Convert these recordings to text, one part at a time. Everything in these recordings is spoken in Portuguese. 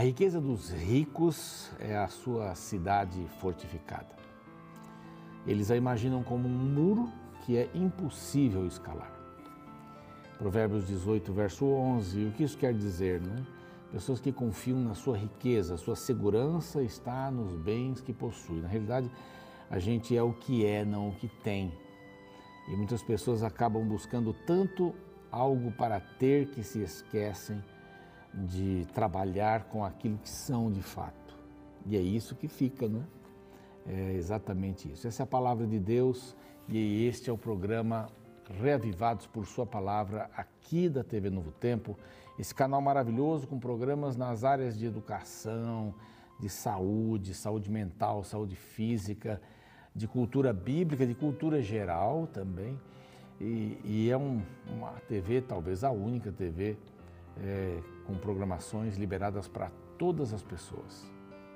A riqueza dos ricos é a sua cidade fortificada. Eles a imaginam como um muro que é impossível escalar. Provérbios 18, verso 11. O que isso quer dizer, né? Pessoas que confiam na sua riqueza, sua segurança está nos bens que possui. Na realidade, a gente é o que é, não o que tem. E muitas pessoas acabam buscando tanto algo para ter que se esquecem de trabalhar com aquilo que são de fato. E é isso que fica, né? É exatamente isso. Essa é a palavra de Deus e este é o programa Reavivados por Sua Palavra aqui da TV Novo Tempo. Esse canal maravilhoso com programas nas áreas de educação, de saúde, saúde mental, saúde física, de cultura bíblica, de cultura geral também. E, e é um, uma TV, talvez a única TV, é, com programações liberadas para todas as pessoas.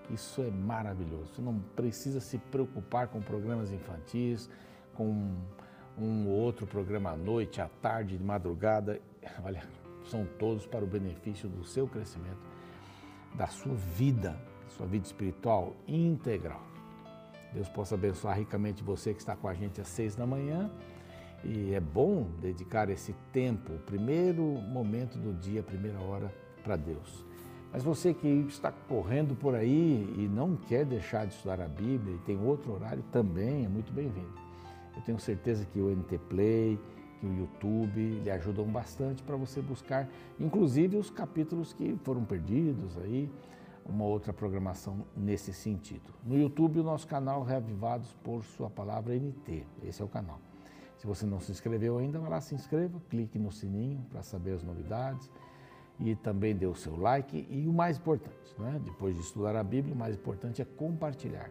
Isso é maravilhoso. Você não precisa se preocupar com programas infantis, com um outro programa à noite, à tarde, de madrugada. Olha, são todos para o benefício do seu crescimento, da sua vida, sua vida espiritual integral. Deus possa abençoar ricamente você que está com a gente às seis da manhã. E é bom dedicar esse tempo, o primeiro momento do dia, a primeira hora, para Deus. Mas você que está correndo por aí e não quer deixar de estudar a Bíblia e tem outro horário, também é muito bem-vindo. Eu tenho certeza que o NT Play, que o YouTube lhe ajudam bastante para você buscar, inclusive os capítulos que foram perdidos aí, uma outra programação nesse sentido. No YouTube, o nosso canal Reavivados por Sua Palavra NT, esse é o canal. Se você não se inscreveu ainda, lá, se inscreva, clique no sininho para saber as novidades e também dê o seu like. E o mais importante, né? depois de estudar a Bíblia, o mais importante é compartilhar.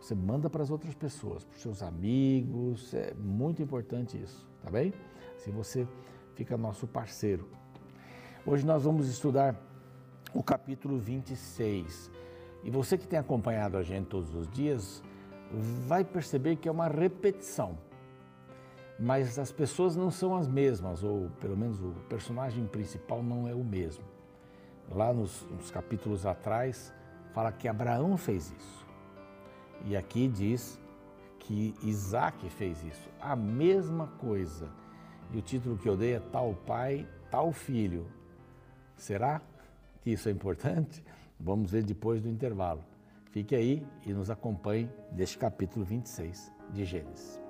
Você manda para as outras pessoas, para os seus amigos, é muito importante isso, tá bem? Se você fica nosso parceiro. Hoje nós vamos estudar o capítulo 26. E você que tem acompanhado a gente todos os dias, vai perceber que é uma repetição. Mas as pessoas não são as mesmas, ou pelo menos o personagem principal não é o mesmo. Lá nos, nos capítulos atrás, fala que Abraão fez isso. E aqui diz que Isaac fez isso, a mesma coisa. E o título que eu dei é Tal Pai, Tal Filho. Será que isso é importante? Vamos ver depois do intervalo. Fique aí e nos acompanhe deste capítulo 26 de Gênesis.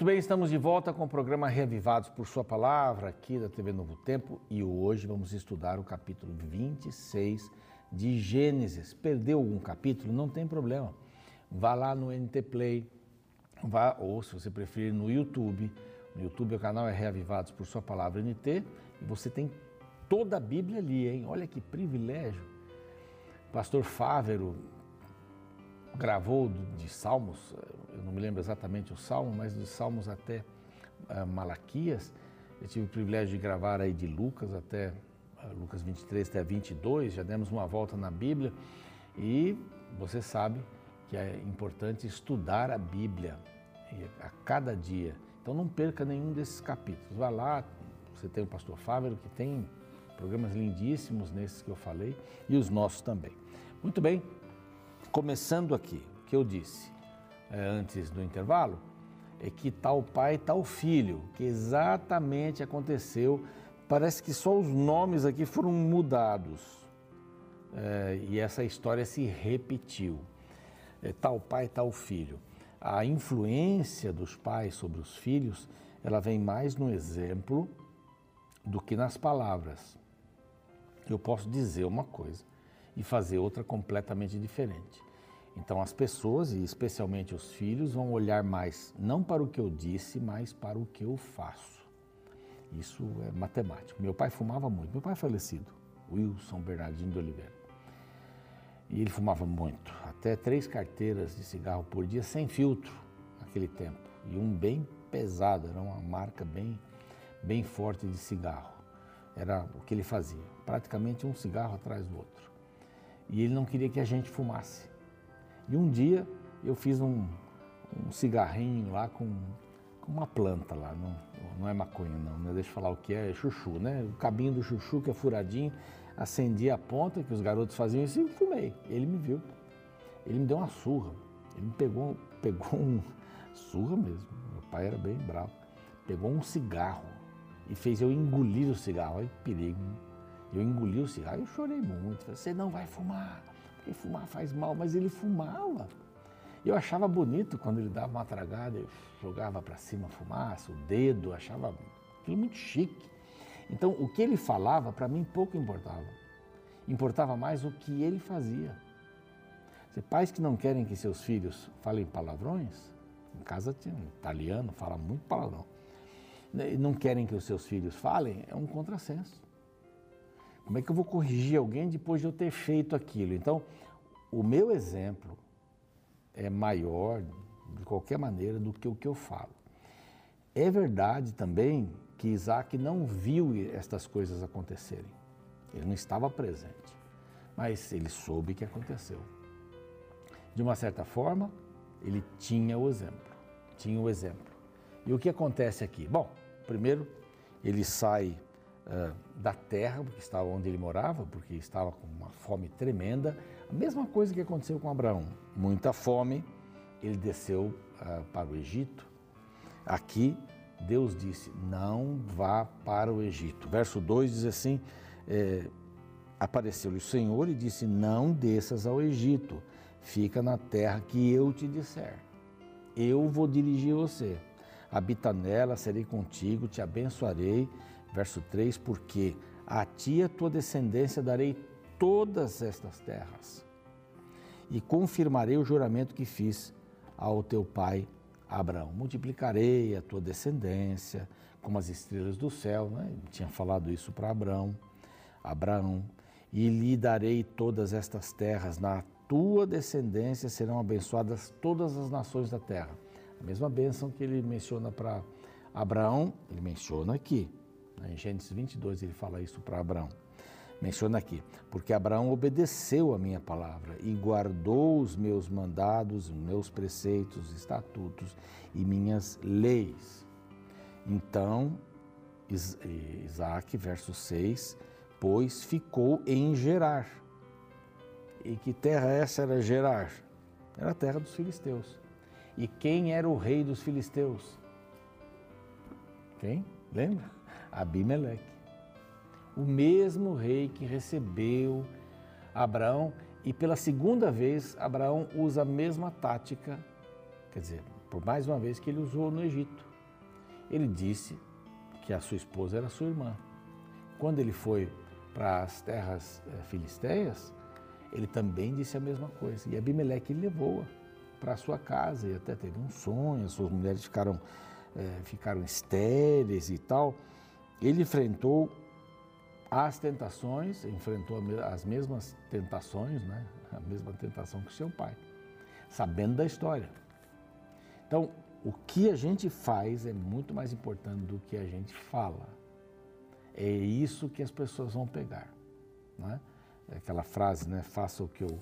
Muito bem, estamos de volta com o programa Reavivados por Sua Palavra, aqui da TV Novo Tempo, e hoje vamos estudar o capítulo 26 de Gênesis. Perdeu algum capítulo? Não tem problema. Vá lá no NT Play, vá, ou se você preferir, no YouTube. No YouTube o canal é Reavivados por Sua Palavra NT, e você tem toda a Bíblia ali, hein? Olha que privilégio. Pastor Fávero gravou de Salmos, eu não me lembro exatamente o Salmo, mas de Salmos até uh, Malaquias. Eu tive o privilégio de gravar aí de Lucas até uh, Lucas 23 até 22, já demos uma volta na Bíblia e você sabe que é importante estudar a Bíblia a cada dia. Então não perca nenhum desses capítulos. Vá lá, você tem o pastor Fávero que tem programas lindíssimos nesses que eu falei e os nossos também. Muito bem, começando aqui, o que eu disse é, antes do intervalo, é que tal pai, tal filho, que exatamente aconteceu. Parece que só os nomes aqui foram mudados é, e essa história se repetiu. É, tal pai, tal filho. A influência dos pais sobre os filhos, ela vem mais no exemplo do que nas palavras. Eu posso dizer uma coisa e fazer outra completamente diferente. Então as pessoas, e especialmente os filhos, vão olhar mais não para o que eu disse, mas para o que eu faço. Isso é matemático. Meu pai fumava muito. Meu pai é falecido, Wilson Bernardino de Oliveira. E ele fumava muito, até três carteiras de cigarro por dia sem filtro naquele tempo. E um bem pesado, era uma marca bem bem forte de cigarro. Era o que ele fazia, praticamente um cigarro atrás do outro. E ele não queria que a gente fumasse. E um dia eu fiz um, um cigarrinho lá com, com, uma planta lá, não, não é maconha não, né? deixa eu falar o que é, é chuchu, né? O cabinho do chuchu que é furadinho, acendi a ponta que os garotos faziam isso e fumei. Ele me viu. Ele me deu uma surra. Ele me pegou, pegou um surra mesmo. Meu pai era bem bravo. Pegou um cigarro e fez eu engolir o cigarro. Aí perigo. Eu engoli o cigarro e chorei muito. Falei, você não vai fumar, porque fumar faz mal. Mas ele fumava. Eu achava bonito quando ele dava uma tragada, eu jogava para cima a fumaça, o dedo, achava aquilo muito chique. Então, o que ele falava, para mim, pouco importava. Importava mais o que ele fazia. Se pais que não querem que seus filhos falem palavrões, em casa tinha um italiano, fala muito palavrão, não querem que os seus filhos falem, é um contrassenso. Como é que eu vou corrigir alguém depois de eu ter feito aquilo? Então, o meu exemplo é maior, de qualquer maneira, do que o que eu falo. É verdade também que Isaac não viu estas coisas acontecerem. Ele não estava presente, mas ele soube que aconteceu. De uma certa forma, ele tinha o exemplo. Tinha o exemplo. E o que acontece aqui? Bom, primeiro, ele sai uh, da terra, porque estava onde ele morava, porque estava com uma fome tremenda. A mesma coisa que aconteceu com Abraão. Muita fome, ele desceu uh, para o Egito. Aqui Deus disse: Não vá para o Egito. Verso 2 diz assim: é, Apareceu-lhe o Senhor e disse: Não desças ao Egito, fica na terra que eu te disser. Eu vou dirigir você. Habita nela, serei contigo, te abençoarei. Verso 3: Porque a ti a tua descendência darei todas estas terras, e confirmarei o juramento que fiz ao teu pai Abraão, multiplicarei a tua descendência como as estrelas do céu, né? Tinha falado isso para Abraão, Abraão, e lhe darei todas estas terras, na tua descendência serão abençoadas todas as nações da terra. A mesma bênção que ele menciona para Abraão, ele menciona aqui. Né? Em Gênesis 22 ele fala isso para Abraão menciona aqui, porque Abraão obedeceu a minha palavra e guardou os meus mandados, meus preceitos, estatutos e minhas leis. Então, Isaac, verso 6, pois ficou em Gerar. E que terra essa era Gerar? Era a terra dos filisteus. E quem era o rei dos filisteus? Quem? Lembra? Abimeleque o mesmo rei que recebeu Abraão e pela segunda vez Abraão usa a mesma tática, quer dizer, por mais uma vez que ele usou no Egito. Ele disse que a sua esposa era sua irmã. Quando ele foi para as terras eh, filisteias, ele também disse a mesma coisa. E Abimeleque levou-a para sua casa e até teve um sonho, as suas mulheres ficaram, é, ficaram estéreis e tal. Ele enfrentou as tentações, enfrentou as mesmas tentações, né? a mesma tentação que seu pai, sabendo da história. Então, o que a gente faz é muito mais importante do que a gente fala. É isso que as pessoas vão pegar. Né? Aquela frase, né? Faça o que eu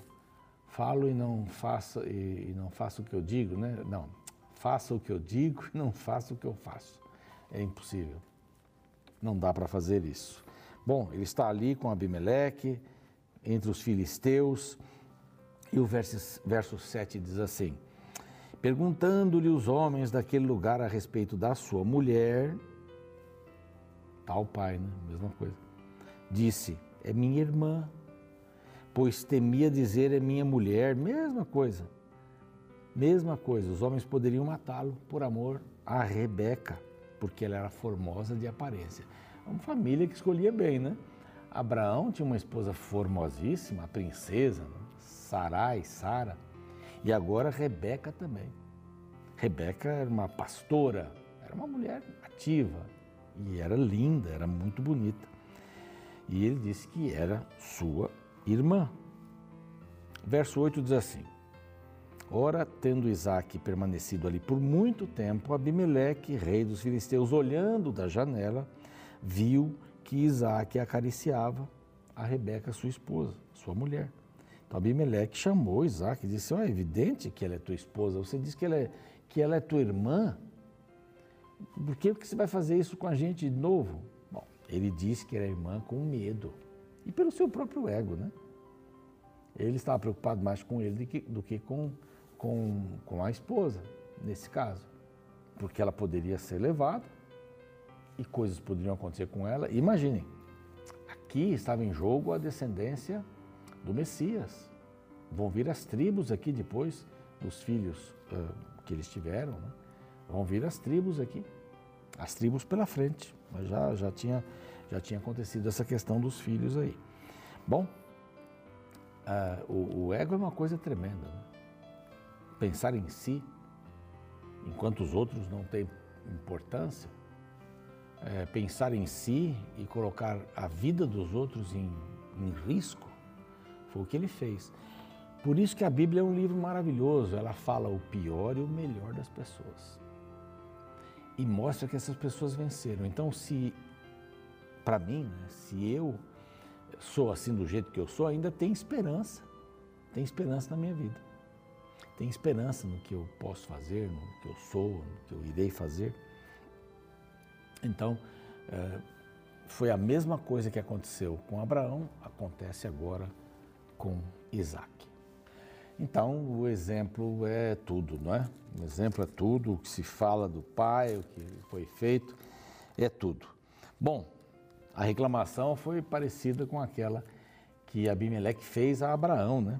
falo e não faça, e não faça o que eu digo, né? Não, faça o que eu digo e não faça o que eu faço. É impossível. Não dá para fazer isso. Bom, ele está ali com Abimeleque, entre os filisteus, e o verso, verso 7 diz assim: Perguntando-lhe os homens daquele lugar a respeito da sua mulher, tal pai, né? Mesma coisa. Disse: É minha irmã, pois temia dizer é minha mulher, mesma coisa. Mesma coisa, os homens poderiam matá-lo por amor a Rebeca, porque ela era formosa de aparência uma família que escolhia bem, né? Abraão tinha uma esposa formosíssima, a princesa, né? Sarai, Sara, e agora Rebeca também. Rebeca era uma pastora, era uma mulher ativa e era linda, era muito bonita. E ele disse que era sua irmã. Verso 8 diz assim: Ora, tendo Isaac permanecido ali por muito tempo, Abimeleque, rei dos filisteus, olhando da janela, viu que Isaac acariciava a Rebeca, sua esposa, sua mulher. Então Abimeleque chamou Isaac e disse: oh, é evidente que ela é tua esposa, você diz que ela é, que ela é tua irmã. Por que você vai fazer isso com a gente de novo? Bom, ele disse que era irmã com medo e pelo seu próprio ego, né? Ele estava preocupado mais com ele do que, do que com com, com a esposa, nesse caso, porque ela poderia ser levada e coisas poderiam acontecer com ela. Imaginem, aqui estava em jogo a descendência do Messias. Vão vir as tribos aqui depois dos filhos uh, que eles tiveram, né? vão vir as tribos aqui, as tribos pela frente. Mas já, já, tinha, já tinha acontecido essa questão dos filhos aí. Bom, uh, o, o, ego é uma coisa tremenda. Né? Pensar em si, enquanto os outros não têm importância, é, pensar em si e colocar a vida dos outros em, em risco, foi o que ele fez. Por isso que a Bíblia é um livro maravilhoso, ela fala o pior e o melhor das pessoas. E mostra que essas pessoas venceram. Então, se, para mim, né, se eu sou assim do jeito que eu sou, ainda tem esperança. Tem esperança na minha vida tem esperança no que eu posso fazer, no que eu sou, no que eu irei fazer. Então, é, foi a mesma coisa que aconteceu com Abraão, acontece agora com Isaac. Então, o exemplo é tudo, não é? O exemplo é tudo, o que se fala do pai, o que foi feito, é tudo. Bom, a reclamação foi parecida com aquela que Abimeleque fez a Abraão, né?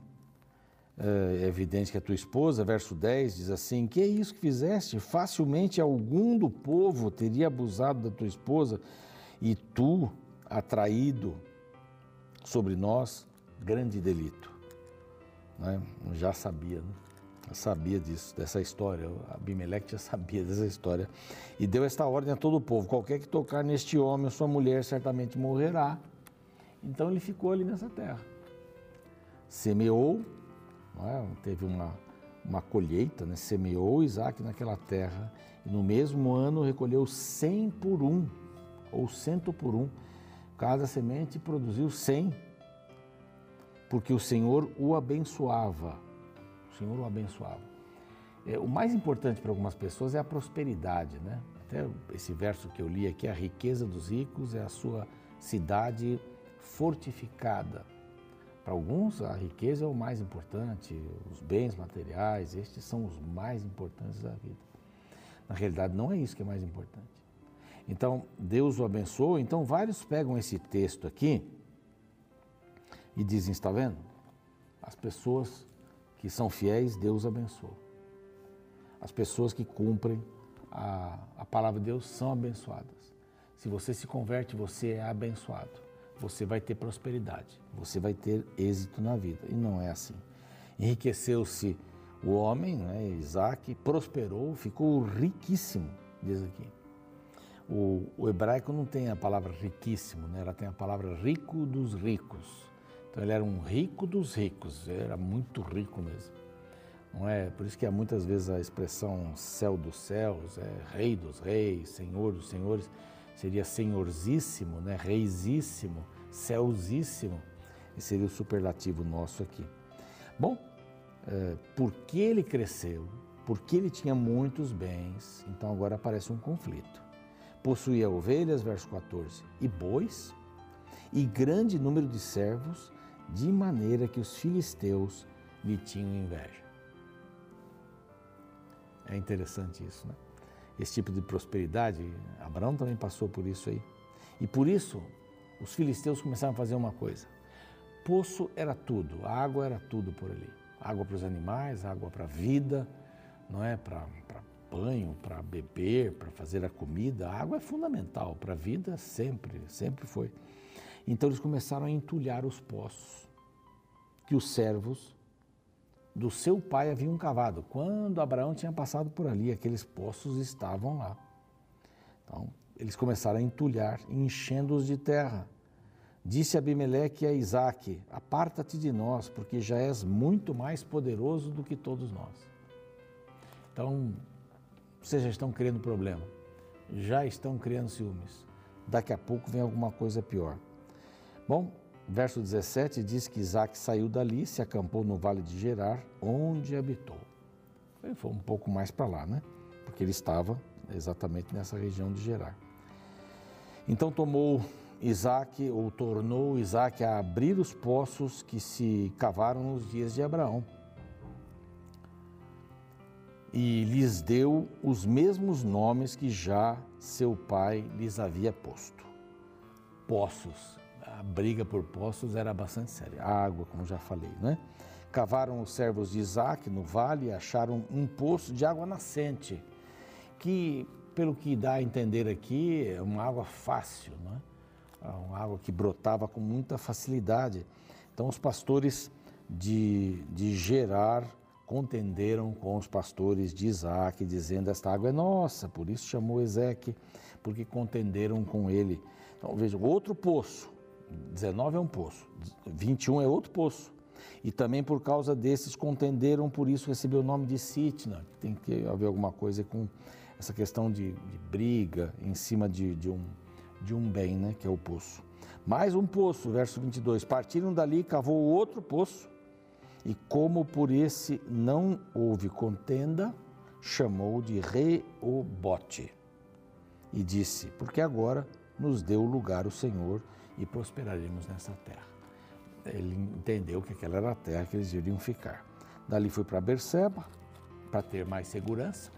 É evidente que a tua esposa, verso 10, diz assim: Que é isso que fizeste? Facilmente algum do povo teria abusado da tua esposa e tu, atraído sobre nós, grande delito. Né? Já sabia, né? Já sabia disso, dessa história. Abimeleque já sabia dessa história. E deu esta ordem a todo o povo: qualquer que tocar neste homem, sua mulher certamente morrerá. Então ele ficou ali nessa terra. Semeou é? teve uma, uma colheita, né? semeou Isaac naquela terra e no mesmo ano recolheu cem por um, ou cento por um. Cada semente produziu cem, porque o Senhor o abençoava. O Senhor o abençoava. É, o mais importante para algumas pessoas é a prosperidade, né? Até esse verso que eu li aqui, a riqueza dos ricos é a sua cidade fortificada. Para alguns, a riqueza é o mais importante, os bens materiais, estes são os mais importantes da vida. Na realidade, não é isso que é mais importante. Então, Deus o abençoou. Então, vários pegam esse texto aqui e dizem: está vendo? As pessoas que são fiéis, Deus abençoa. As pessoas que cumprem a, a palavra de Deus são abençoadas. Se você se converte, você é abençoado você vai ter prosperidade, você vai ter êxito na vida. E não é assim. Enriqueceu-se o homem, né, Isaac, prosperou, ficou riquíssimo, diz aqui. O, o, hebraico não tem a palavra riquíssimo, né? ela tem a palavra rico dos ricos. Então ele era um rico dos ricos, era muito rico mesmo. Não é? Por isso que há muitas vezes a expressão céu dos céus, é rei dos reis, senhor dos senhores seria senhorzíssimo, né? reisíssimo, céusíssimo, e seria o superlativo nosso aqui. Bom, é, porque ele cresceu, porque ele tinha muitos bens, então agora aparece um conflito. Possuía ovelhas, verso 14, e bois, e grande número de servos, de maneira que os filisteus lhe tinham inveja. É interessante isso, né? Esse tipo de prosperidade. Abraão também passou por isso aí. E por isso, os filisteus começaram a fazer uma coisa. Poço era tudo, água era tudo por ali. Água para os animais, água para a vida, não é? Para banho, para beber, para fazer a comida. A água é fundamental para a vida sempre, sempre foi. Então eles começaram a entulhar os poços que os servos do seu pai haviam cavado. Quando Abraão tinha passado por ali, aqueles poços estavam lá. Então, eles começaram a entulhar, enchendo-os de terra. Disse Abimeleque a Isaac: Aparta-te de nós, porque já és muito mais poderoso do que todos nós. Então, vocês já estão criando problema, já estão criando ciúmes. Daqui a pouco vem alguma coisa pior. Bom, verso 17 diz que Isaac saiu dali, se acampou no vale de Gerar, onde habitou. Ele foi um pouco mais para lá, né? Porque ele estava exatamente nessa região de Gerar. Então tomou Isaac, ou tornou Isaac a abrir os poços que se cavaram nos dias de Abraão. E lhes deu os mesmos nomes que já seu pai lhes havia posto. Poços. A briga por poços era bastante séria. água, como já falei, né? Cavaram os servos de Isaac no vale e acharam um poço de água nascente, que, pelo que dá a entender aqui, é uma água fácil, não é? uma água que brotava com muita facilidade. Então, os pastores de, de Gerar contenderam com os pastores de Isaac, dizendo: Esta água é nossa, por isso chamou Ezeque, porque contenderam com ele. Então, veja, outro poço, 19 é um poço, 21 é outro poço. E também por causa desses contenderam, por isso recebeu o nome de Sitna. Tem que haver alguma coisa com essa questão de, de briga em cima de, de um de um bem, né, que é o poço. Mais um poço, verso 22. Partiram dali, cavou outro poço, e como por esse não houve contenda, chamou de Reobote. E disse: Porque agora nos deu lugar o Senhor e prosperaremos nessa terra. Ele entendeu que aquela era a terra que eles iriam ficar. Dali foi para Berseba, para ter mais segurança,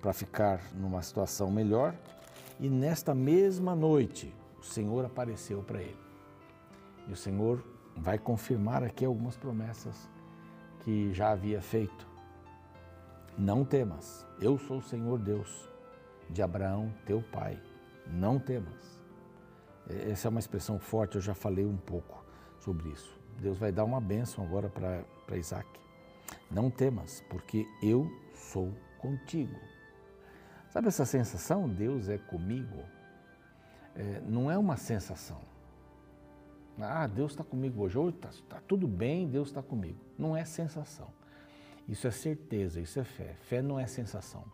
para ficar numa situação melhor e nesta mesma noite, o Senhor apareceu para ele. E o Senhor vai confirmar aqui algumas promessas que já havia feito. Não temas, eu sou o Senhor Deus de Abraão, teu pai. Não temas. Essa é uma expressão forte, eu já falei um pouco sobre isso. Deus vai dar uma bênção agora para Isaac. Não temas, porque eu sou contigo. Sabe essa sensação? Deus é comigo? É, não é uma sensação. Ah, Deus está comigo hoje. Hoje está tá tudo bem, Deus está comigo. Não é sensação. Isso é certeza, isso é fé. Fé não é sensação.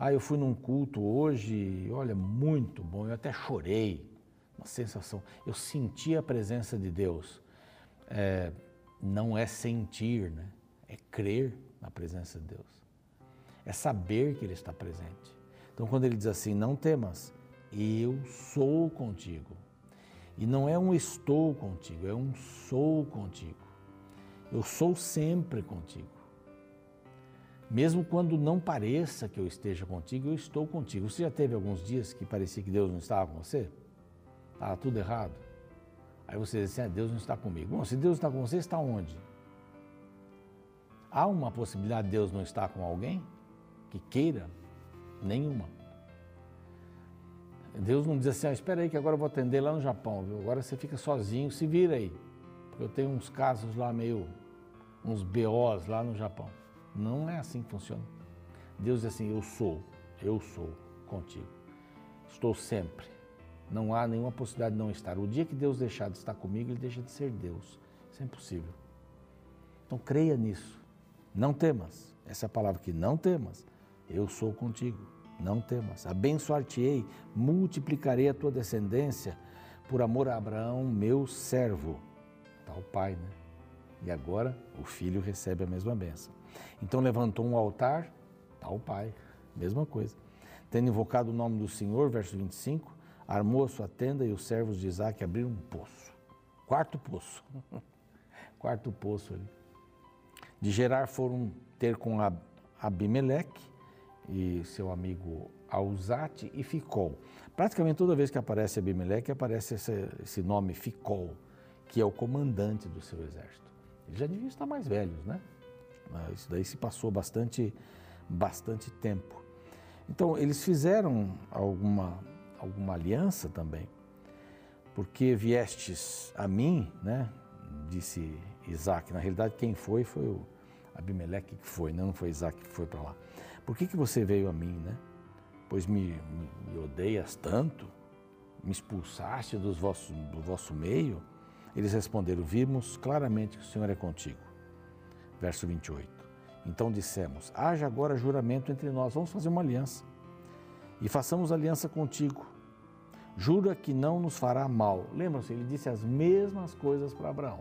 Ah, eu fui num culto hoje, olha, muito bom, eu até chorei. Uma sensação. Eu senti a presença de Deus. É, não é sentir, né? É crer na presença de Deus é saber que Ele está presente. Então, quando ele diz assim: Não temas, eu sou contigo. E não é um estou contigo, é um sou contigo. Eu sou sempre contigo. Mesmo quando não pareça que eu esteja contigo, eu estou contigo. Você já teve alguns dias que parecia que Deus não estava com você? Estava tudo errado. Aí você diz assim: ah, Deus não está comigo. Bom, se Deus está com você, está onde? Há uma possibilidade de Deus não estar com alguém? que queira, nenhuma. Deus não diz assim, ah, espera aí que agora eu vou atender lá no Japão, viu? agora você fica sozinho, se vira aí. Eu tenho uns casos lá meio, uns BOs lá no Japão. Não é assim que funciona. Deus diz assim, eu sou, eu sou contigo. Estou sempre. Não há nenhuma possibilidade de não estar. O dia que Deus deixar de estar comigo, Ele deixa de ser Deus. Isso é impossível. Então creia nisso. Não temas. Essa é a palavra que não temas eu sou contigo, não temas. Abençoar-te-ei, multiplicarei a tua descendência por amor a Abraão, meu servo. Está o pai, né? E agora o filho recebe a mesma bênção. Então levantou um altar, está o pai, mesma coisa. Tendo invocado o nome do Senhor, verso 25, armou a sua tenda e os servos de Isaac abriram um poço. Quarto poço. Quarto poço ali. De Gerar foram ter com Abimeleque, e seu amigo Alzate e Ficol. Praticamente toda vez que aparece Abimeleque, aparece esse, esse nome Ficol, que é o comandante do seu exército. Eles já deviam estar mais velhos, né? Isso daí se passou bastante, bastante tempo. Então, eles fizeram alguma, alguma aliança também, porque viestes a mim, né? Disse Isaac. Na realidade, quem foi foi o Abimeleque que foi, né? não foi Isaac que foi para lá. Por que, que você veio a mim, né? Pois me, me, me odeias tanto? me expulsaste dos vosso, do vosso meio? Eles responderam: Vimos claramente que o Senhor é contigo. Verso 28. Então dissemos: Haja agora juramento entre nós, vamos fazer uma aliança. E façamos aliança contigo. Jura que não nos fará mal. Lembram-se, ele disse as mesmas coisas para Abraão.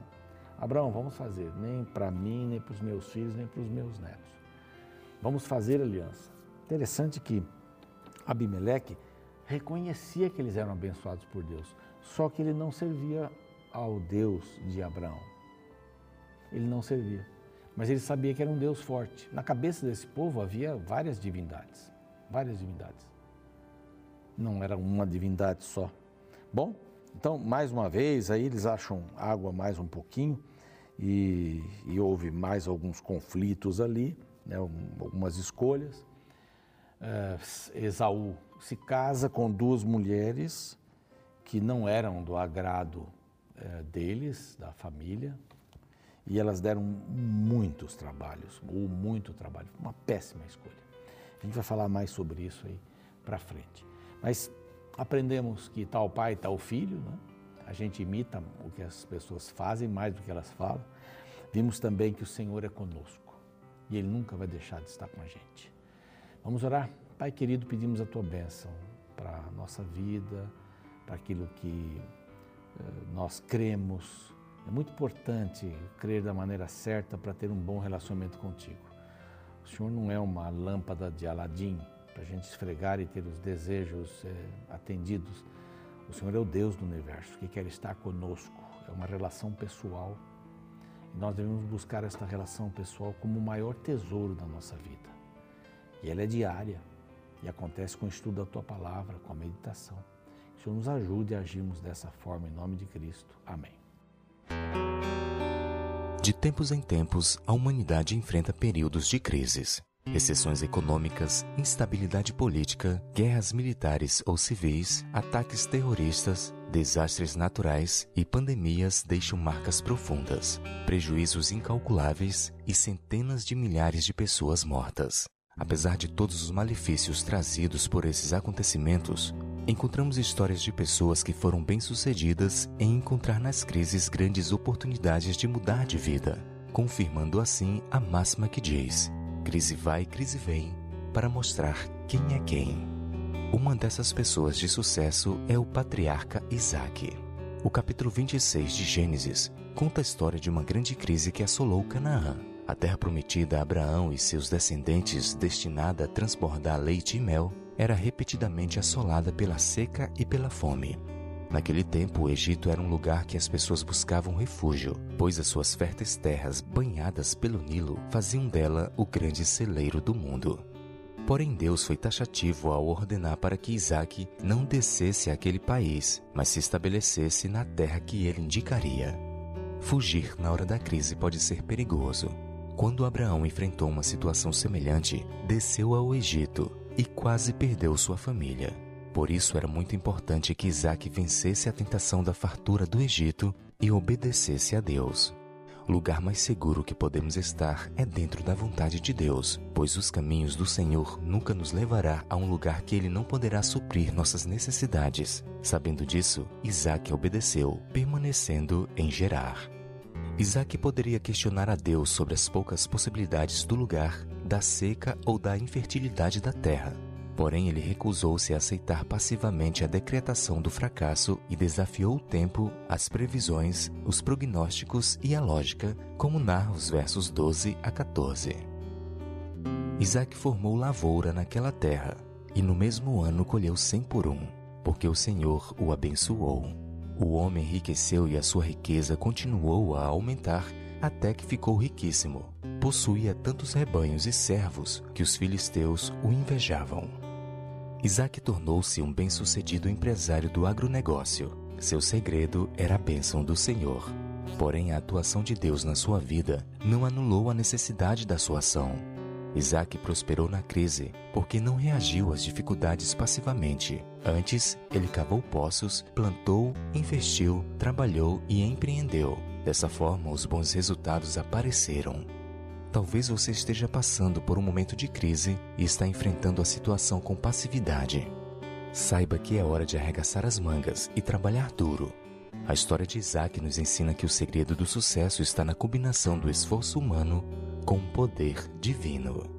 Abraão, vamos fazer, nem para mim, nem para os meus filhos, nem para os meus netos. Vamos fazer aliança. Interessante que Abimeleque reconhecia que eles eram abençoados por Deus, só que ele não servia ao Deus de Abraão. Ele não servia, mas ele sabia que era um Deus forte. Na cabeça desse povo havia várias divindades, várias divindades. Não era uma divindade só. Bom, então mais uma vez aí eles acham água mais um pouquinho e, e houve mais alguns conflitos ali, né, algumas escolhas. Uh, Esaú se casa com duas mulheres que não eram do agrado uh, deles, da família, e elas deram muitos trabalhos, ou muito trabalho, uma péssima escolha. A gente vai falar mais sobre isso aí para frente. Mas aprendemos que tal pai, tal filho, né? a gente imita o que as pessoas fazem mais do que elas falam. Vimos também que o Senhor é conosco e Ele nunca vai deixar de estar com a gente. Vamos orar? Pai querido, pedimos a tua bênção para a nossa vida, para aquilo que eh, nós cremos. É muito importante crer da maneira certa para ter um bom relacionamento contigo. O Senhor não é uma lâmpada de Aladim para a gente esfregar e ter os desejos eh, atendidos. O Senhor é o Deus do universo que quer estar conosco. É uma relação pessoal e nós devemos buscar esta relação pessoal como o maior tesouro da nossa vida. E ela é diária e acontece com o estudo da tua palavra, com a meditação. Que o Senhor nos ajude a agirmos dessa forma em nome de Cristo. Amém. De tempos em tempos, a humanidade enfrenta períodos de crises. Recessões econômicas, instabilidade política, guerras militares ou civis, ataques terroristas, desastres naturais e pandemias deixam marcas profundas, prejuízos incalculáveis e centenas de milhares de pessoas mortas. Apesar de todos os malefícios trazidos por esses acontecimentos, encontramos histórias de pessoas que foram bem-sucedidas em encontrar nas crises grandes oportunidades de mudar de vida, confirmando assim a máxima que diz: Crise vai, crise vem, para mostrar quem é quem. Uma dessas pessoas de sucesso é o patriarca Isaac. O capítulo 26 de Gênesis conta a história de uma grande crise que assolou Canaã. A terra prometida a Abraão e seus descendentes, destinada a transbordar leite e mel, era repetidamente assolada pela seca e pela fome. Naquele tempo, o Egito era um lugar que as pessoas buscavam refúgio, pois as suas férteis terras, banhadas pelo Nilo, faziam dela o grande celeiro do mundo. Porém, Deus foi taxativo ao ordenar para que Isaac não descesse àquele país, mas se estabelecesse na terra que ele indicaria. Fugir na hora da crise pode ser perigoso. Quando Abraão enfrentou uma situação semelhante, desceu ao Egito e quase perdeu sua família. Por isso era muito importante que Isaac vencesse a tentação da fartura do Egito e obedecesse a Deus. O lugar mais seguro que podemos estar é dentro da vontade de Deus, pois os caminhos do Senhor nunca nos levará a um lugar que ele não poderá suprir nossas necessidades. Sabendo disso, Isaac obedeceu, permanecendo em Gerar. Isaac poderia questionar a Deus sobre as poucas possibilidades do lugar, da seca ou da infertilidade da terra. Porém, ele recusou-se a aceitar passivamente a decretação do fracasso e desafiou o tempo, as previsões, os prognósticos e a lógica, como narra os versos 12 a 14. Isaac formou lavoura naquela terra, e no mesmo ano colheu cem por um, porque o Senhor o abençoou. O homem enriqueceu e a sua riqueza continuou a aumentar até que ficou riquíssimo. Possuía tantos rebanhos e servos que os filisteus o invejavam. Isaac tornou-se um bem-sucedido empresário do agronegócio. Seu segredo era a bênção do Senhor. Porém, a atuação de Deus na sua vida não anulou a necessidade da sua ação. Isaac prosperou na crise porque não reagiu às dificuldades passivamente. Antes, ele cavou poços, plantou, investiu, trabalhou e empreendeu. Dessa forma, os bons resultados apareceram. Talvez você esteja passando por um momento de crise e está enfrentando a situação com passividade. Saiba que é hora de arregaçar as mangas e trabalhar duro. A história de Isaac nos ensina que o segredo do sucesso está na combinação do esforço humano com o poder divino.